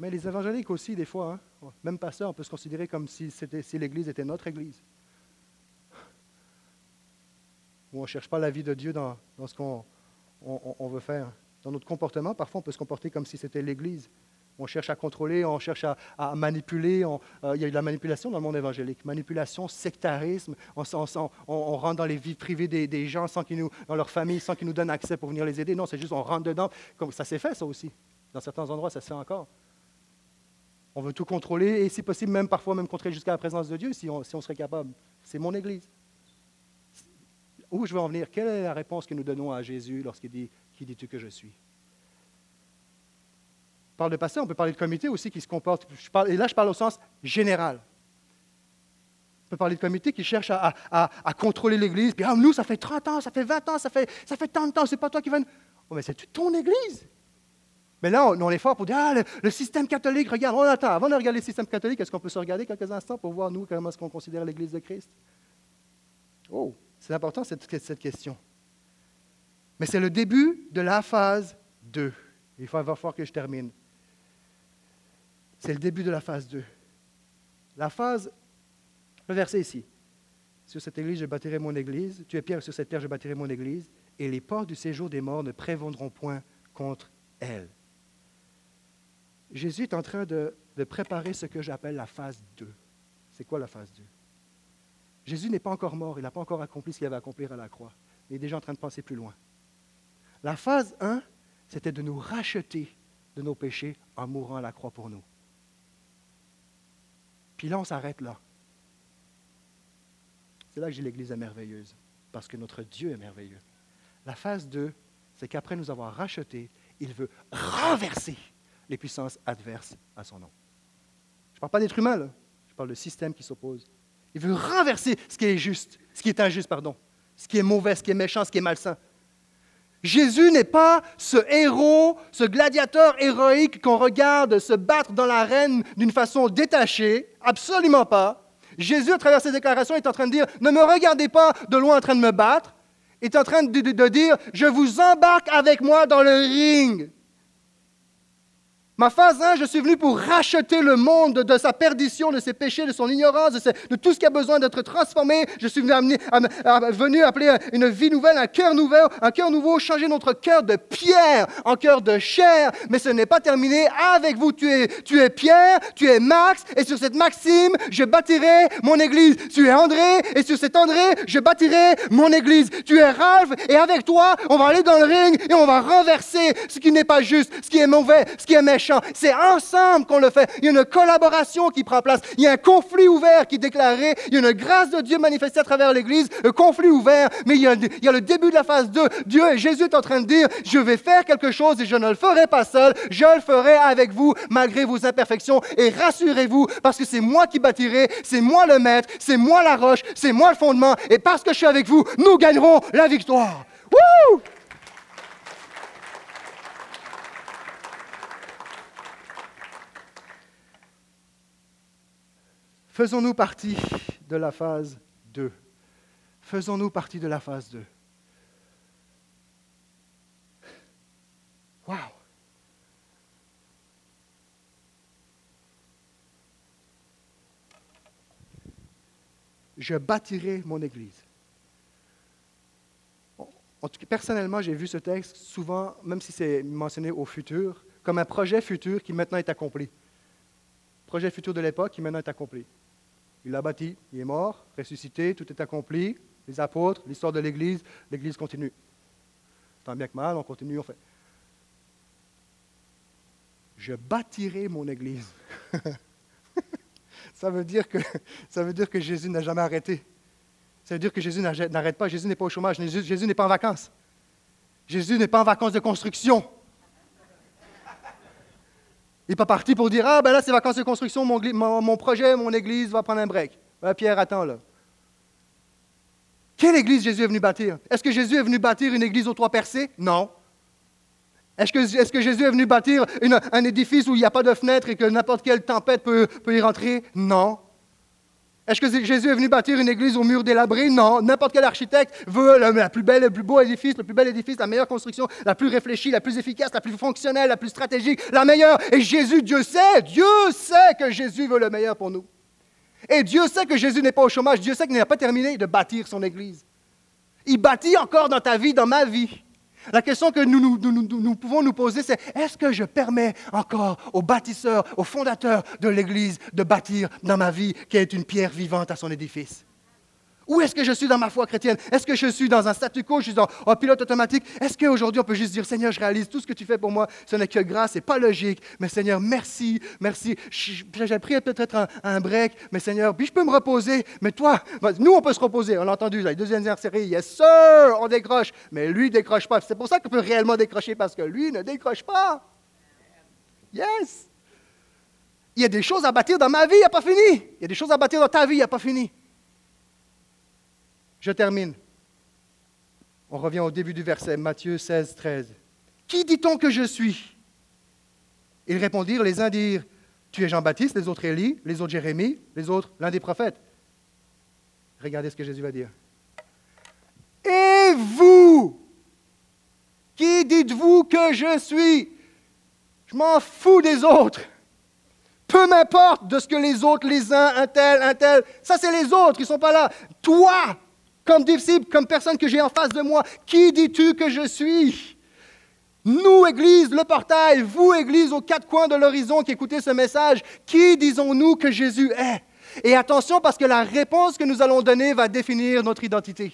Mais les évangéliques aussi, des fois, hein, même pas ça, on peut se considérer comme si, si l'église était notre église. Où on ne cherche pas la vie de Dieu dans, ce qu'on on veut faire. Dans notre comportement, parfois, on peut se comporter comme si c'était l'église. On cherche à contrôler, on cherche à, manipuler. Euh, il y a eu de la manipulation dans le monde évangélique. Manipulation, sectarisme. On, rentre dans les vies privées des, gens, sans qu'ils nous, dans leur famille, sans qu'ils nous donnent accès pour venir les aider. Non, c'est juste on rentre dedans. Comme ça s'est fait, ça aussi. Dans certains endroits, ça se fait encore. On veut tout contrôler et, si possible, même parfois, même contrôler jusqu'à la présence de Dieu, si on serait capable. C'est mon Église. Où je veux en venir? Quelle est la réponse que nous donnons à Jésus lorsqu'il dit Qui dis-tu que je suis parle de pasteur, on peut parler de comité aussi qui se comporte. et là, je parle au sens général. On peut parler de comité qui cherche à, contrôler l'Église. Puis, ah, nous, ça fait 30 ans, ça fait 20 ans, ça fait, tant de temps, c'est pas toi qui vas. Oh, mais c'est ton Église. Mais là, on, est fort pour dire, ah, le, système catholique, regarde, on attend. Avant de regarder le système catholique, est-ce qu'on peut se regarder quelques instants pour voir, nous, comment est-ce qu'on considère l'Église de Christ? Oh, c'est important cette, cette question. Mais c'est le début de la phase 2. Il va falloir que je termine. C'est le début de la phase 2. La phase, le verset ici. Sur cette église, je bâtirai mon église. Tu es pierre, sur cette terre, je bâtirai mon église. Et les portes du séjour des morts ne prévendront point contre elle. Jésus est en train de de préparer ce que j'appelle la phase 2. C'est quoi la phase 2 Jésus n'est pas encore mort, il n'a pas encore accompli ce qu'il avait à accomplir à la croix. Il est déjà en train de penser plus loin. La phase 1, c'était de nous racheter de nos péchés en mourant à la croix pour nous. Puis là, on s'arrête là. C'est là que j'ai l'Église est merveilleuse, parce que notre Dieu est merveilleux. La phase 2, c'est qu'après nous avoir rachetés, il veut renverser les puissances adverses à son nom. Je ne parle pas d'être humain, je parle de système qui s'oppose. Il veut renverser ce qui est juste, ce qui est injuste, pardon, ce qui est mauvais, ce qui est méchant, ce qui est malsain. Jésus n'est pas ce héros, ce gladiateur héroïque qu'on regarde se battre dans l'arène d'une façon détachée, absolument pas. Jésus, à travers ses déclarations, est en train de dire, ne me regardez pas de loin en train de me battre, est en train de, de dire, je vous embarque avec moi dans le ring. Ma phase 1, je suis venu pour racheter le monde de, sa perdition, de ses péchés, de son ignorance, de, tout ce qui a besoin d'être transformé. Je suis venu, venu, appeler une vie nouvelle, un cœur nouveau, un cœur nouveau, changer notre cœur de pierre en cœur de chair. Mais ce n'est pas terminé avec vous. Tu es, tu es Pierre, tu es Max, et sur cette Maxime, je bâtirai mon église. Tu es André, et sur cet André, je bâtirai mon église. Tu es Ralph, et avec toi, on va aller dans le ring et on va renverser ce qui n'est pas juste, ce qui est mauvais, ce qui est méchant c'est ensemble qu'on le fait. Il y a une collaboration qui prend place. Il y a un conflit ouvert qui est déclaré. Il y a une grâce de Dieu manifestée à travers l'Église. Un conflit ouvert. Mais il y, a, le début de la phase 2. Dieu et Jésus est en train de dire, je vais faire quelque chose et je ne le ferai pas seul. Je le ferai avec vous malgré vos imperfections. Et rassurez-vous, parce que c'est moi qui bâtirai, c'est moi le maître, c'est moi la roche, c'est moi le fondement. Et parce que je suis avec vous, nous gagnerons la victoire. Wouh! Faisons-nous partie de la phase 2. Faisons-nous partie de la phase 2. Wow! Je bâtirai mon Église. En tout cas, personnellement, j'ai vu ce texte souvent, même si c'est mentionné au futur, comme un projet futur qui maintenant est accompli. Projet futur de l'époque qui maintenant est accompli. Il l'a bâti, il est mort, ressuscité, tout est accompli. Les apôtres, l'histoire de l'Église, l'Église continue. Tant bien que mal, on continue, on fait. Je bâtirai mon Église. *laughs* ça, veut dire que, ça veut dire que Jésus n'a jamais arrêté. Ça veut dire que Jésus n'arrête pas. Jésus n'est pas au chômage. Jésus n'est pas en vacances. Jésus n'est pas en vacances de construction. Il n'est pas parti pour dire Ah, ben là, c'est vacances de construction, mon, projet, mon église va prendre un break. Pierre, attends là. Quelle église Jésus est venu bâtir? Est-ce que Jésus est venu bâtir une église aux toits percés Non. Est-ce que, Jésus est venu bâtir un édifice où il n'y a pas de fenêtre et que n'importe quelle tempête peut y rentrer? Non. Est-ce que Jésus est venu bâtir une église au mur délabré? Non. N'importe quel architecte veut la plus belle, le plus beau édifice, le plus bel édifice, la meilleure construction, la plus réfléchie, la plus efficace, la plus fonctionnelle, la plus stratégique, la meilleure. Et Jésus, Dieu sait, Dieu sait que Jésus veut le meilleur pour nous. Et Dieu sait que Jésus n'est pas au chômage. Dieu sait qu'il n'a pas terminé de bâtir son église. Il bâtit encore dans ta vie, dans ma vie. La question que nous, pouvons nous poser, c'est est-ce que je permets encore au bâtisseur, au fondateur de l'Église de bâtir dans ma vie qui est une pierre vivante à son édifice? Où est-ce que je suis dans ma foi chrétienne? Est-ce que je suis dans un statu quo? Je suis un pilote automatique? Est-ce qu'aujourd'hui, on peut juste dire, Seigneur, je réalise tout ce que tu fais pour moi, ce n'est que grâce, c'est pas logique, mais Seigneur, merci, merci. J'ai pris peut-être un, break, mais Seigneur, puis je peux me reposer, mais toi, nous, on peut se reposer. On l'a entendu, la deuxième série, yes sir, on décroche, mais lui, ne décroche pas. C'est pour ça qu'on peut réellement décrocher, parce que lui ne décroche pas. Yes! Il y a des choses à bâtir dans ma vie, il n'y a pas fini. Il y a des choses à bâtir dans ta vie, il n'y a pas fini. Je termine. On revient au début du verset, Matthieu 16, 13. Qui dit-on que je suis? Ils répondirent, les uns dirent, tu es Jean-Baptiste, les autres Élie, les autres Jérémie, les autres l'un des prophètes. Regardez ce que Jésus va dire. Et vous Qui dites-vous que je suis? Je m'en fous des autres. Peu m'importe de ce que les autres, les uns, un tel, un tel, ça c'est les autres qui ne sont pas là. Toi, comme disciple, comme personne que j'ai en face de moi, qui dis-tu que je suis? Nous, Église, le portail, vous, Église, aux quatre coins de l'horizon qui écoutez ce message, qui disons-nous que Jésus est? Et attention parce que la réponse que nous allons donner va définir notre identité,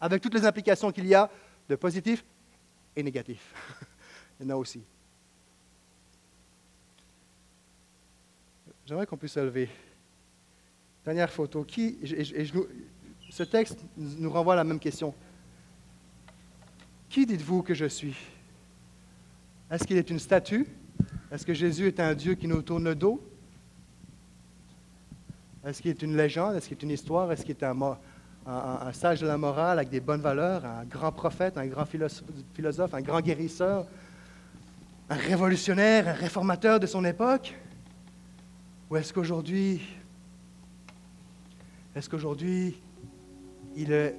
avec toutes les implications qu'il y a de positif et négatif. *laughs* Il y en a aussi. J'aimerais qu'on puisse se lever. Dernière photo. Qui, ce texte nous renvoie à la même question. Qui dites-vous que je suis? Est-ce qu'il est une statue? Est-ce que Jésus est un Dieu qui nous tourne le dos? Est-ce qu'il est une légende? Est-ce qu'il est une histoire? Est-ce qu'il est un, sage de la morale avec des bonnes valeurs, un grand prophète, un grand philosophe, un grand guérisseur, un révolutionnaire, un réformateur de son époque? Ou est-ce qu'aujourd'hui, est-ce qu'aujourd'hui, il est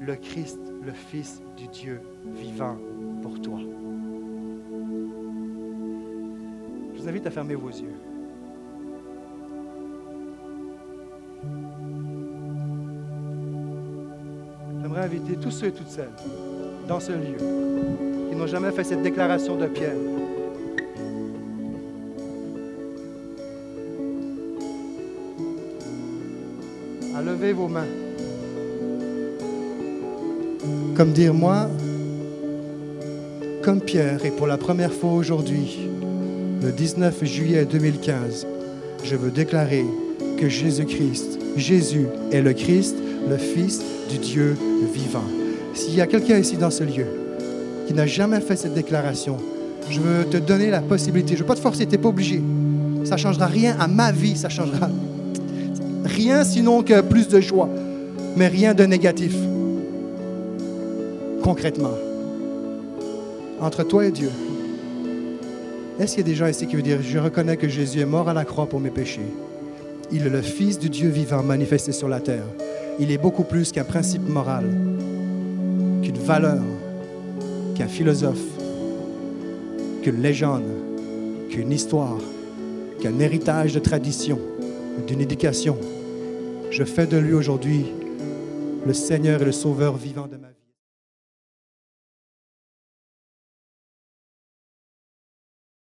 le Christ, le Fils du Dieu vivant pour toi. Je vous invite à fermer vos yeux. J'aimerais inviter tous ceux et toutes celles dans ce lieu qui n'ont jamais fait cette déclaration de Pierre. à lever vos mains comme dire moi, comme Pierre, et pour la première fois aujourd'hui, le 19 juillet 2015, je veux déclarer que Jésus-Christ, Jésus est le Christ, le Fils du Dieu vivant. S'il y a quelqu'un ici dans ce lieu qui n'a jamais fait cette déclaration, je veux te donner la possibilité. Je ne veux pas te forcer, tu n'es pas obligé. Ça ne changera rien à ma vie, ça changera rien sinon que plus de joie, mais rien de négatif concrètement entre toi et Dieu. Est-ce qu'il y a des gens ici qui veulent dire, je reconnais que Jésus est mort à la croix pour mes péchés? Il est le Fils du Dieu vivant manifesté sur la terre. Il est beaucoup plus qu'un principe moral, qu'une valeur, qu'un philosophe, qu'une légende, qu'une histoire, qu'un héritage de tradition, d'une éducation. Je fais de lui aujourd'hui le Seigneur et le Sauveur vivant de ma vie.